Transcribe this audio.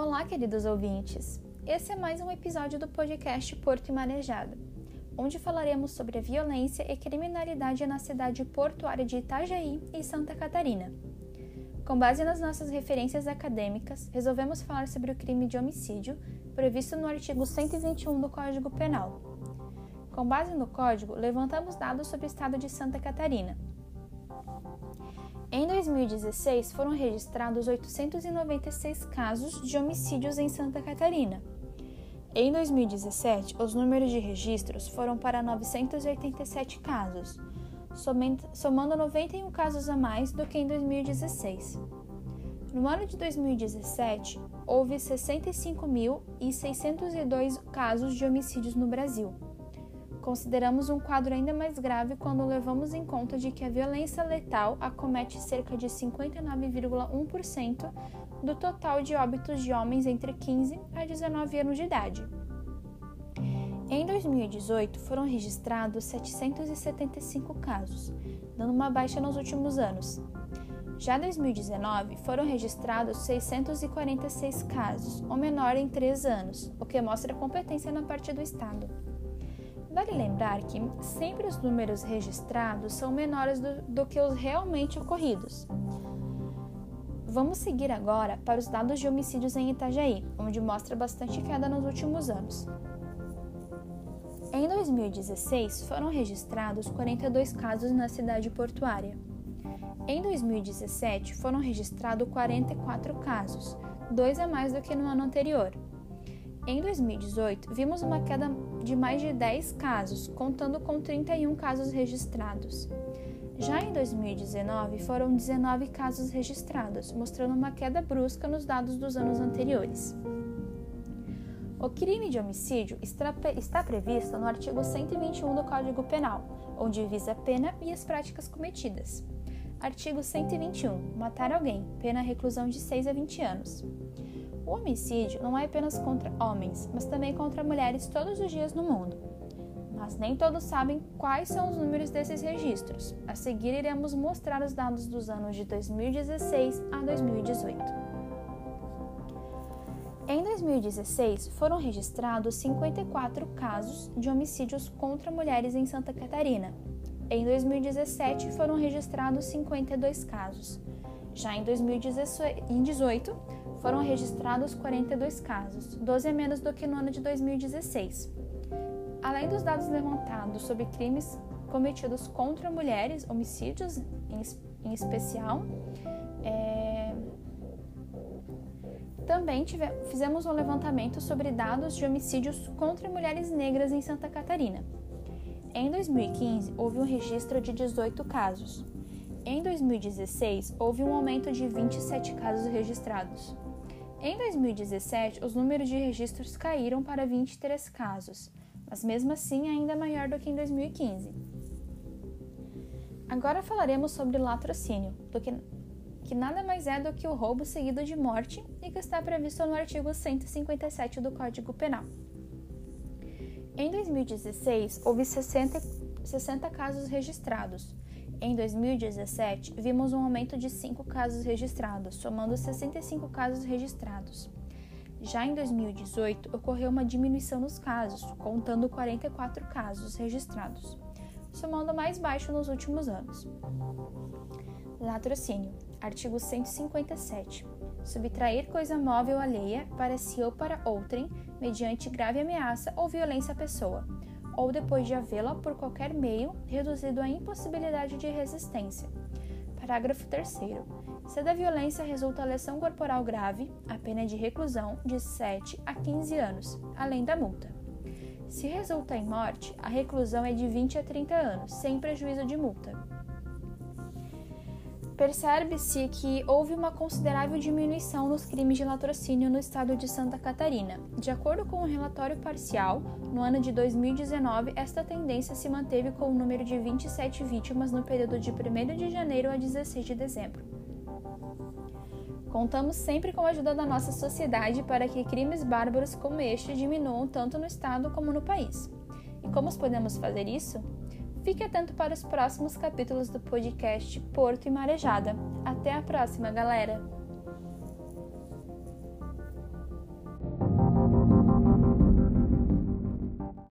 Olá, queridos ouvintes! Esse é mais um episódio do podcast Porto e Marejada, onde falaremos sobre a violência e criminalidade na cidade portuária de Itajaí e Santa Catarina. Com base nas nossas referências acadêmicas, resolvemos falar sobre o crime de homicídio previsto no artigo 121 do Código Penal. Com base no Código, levantamos dados sobre o estado de Santa Catarina, em 2016, foram registrados 896 casos de homicídios em Santa Catarina. Em 2017, os números de registros foram para 987 casos, somando 91 casos a mais do que em 2016. No ano de 2017, houve 65.602 casos de homicídios no Brasil Consideramos um quadro ainda mais grave quando levamos em conta de que a violência letal acomete cerca de 59,1% do total de óbitos de homens entre 15 a 19 anos de idade. Em 2018, foram registrados 775 casos, dando uma baixa nos últimos anos. Já em 2019, foram registrados 646 casos, ou menor em 3 anos, o que mostra competência na parte do Estado. Vale lembrar que sempre os números registrados são menores do, do que os realmente ocorridos. Vamos seguir agora para os dados de homicídios em Itajaí, onde mostra bastante queda nos últimos anos. Em 2016, foram registrados 42 casos na cidade portuária. Em 2017, foram registrados 44 casos, dois a mais do que no ano anterior. Em 2018, vimos uma queda de mais de 10 casos, contando com 31 casos registrados. Já em 2019, foram 19 casos registrados, mostrando uma queda brusca nos dados dos anos anteriores. O crime de homicídio está previsto no artigo 121 do Código Penal, onde visa a pena e as práticas cometidas. Artigo 121. Matar alguém, pena reclusão de 6 a 20 anos. O homicídio não é apenas contra homens, mas também contra mulheres todos os dias no mundo. Mas nem todos sabem quais são os números desses registros. A seguir, iremos mostrar os dados dos anos de 2016 a 2018. Em 2016, foram registrados 54 casos de homicídios contra mulheres em Santa Catarina. Em 2017, foram registrados 52 casos. Já em 2018, foram registrados 42 casos, 12 a menos do que no ano de 2016. Além dos dados levantados sobre crimes cometidos contra mulheres, homicídios em, especial, é... também tive... fizemos um levantamento sobre dados de homicídios contra mulheres negras em Santa Catarina. Em 2015, houve um registro de 18 casos. Em 2016, houve um aumento de 27 casos registrados. Em 2017, os números de registros caíram para 23 casos, mas mesmo assim ainda maior do que em 2015. Agora falaremos sobre latrocínio, que, que nada mais é do que o roubo seguido de morte e que está previsto no artigo 157 do Código Penal. Em 2016, houve 60, 60 casos registrados, em 2017, vimos um aumento de 5 casos registrados, somando 65 casos registrados. Já em 2018, ocorreu uma diminuição nos casos, contando 44 casos registrados, somando mais baixo nos últimos anos. Latrocínio. Artigo 157. Subtrair coisa móvel alheia para si ou para outrem, mediante grave ameaça ou violência à pessoa, ou depois de havê-la por qualquer meio reduzido à impossibilidade de resistência. Parágrafo 3. Se da violência resulta lesão corporal grave, a pena é de reclusão de 7 a 15 anos, além da multa. Se resulta em morte, a reclusão é de 20 a 30 anos, sem prejuízo de multa percebe-se que houve uma considerável diminuição nos crimes de latrocínio no estado de Santa Catarina. De acordo com um relatório parcial, no ano de 2019, esta tendência se manteve com o um número de 27 vítimas no período de 1 de janeiro a 16 de dezembro. Contamos sempre com a ajuda da nossa sociedade para que crimes bárbaros como este diminuam tanto no estado como no país. E como podemos fazer isso? Fique atento para os próximos capítulos do podcast Porto e Marejada. Até a próxima, galera!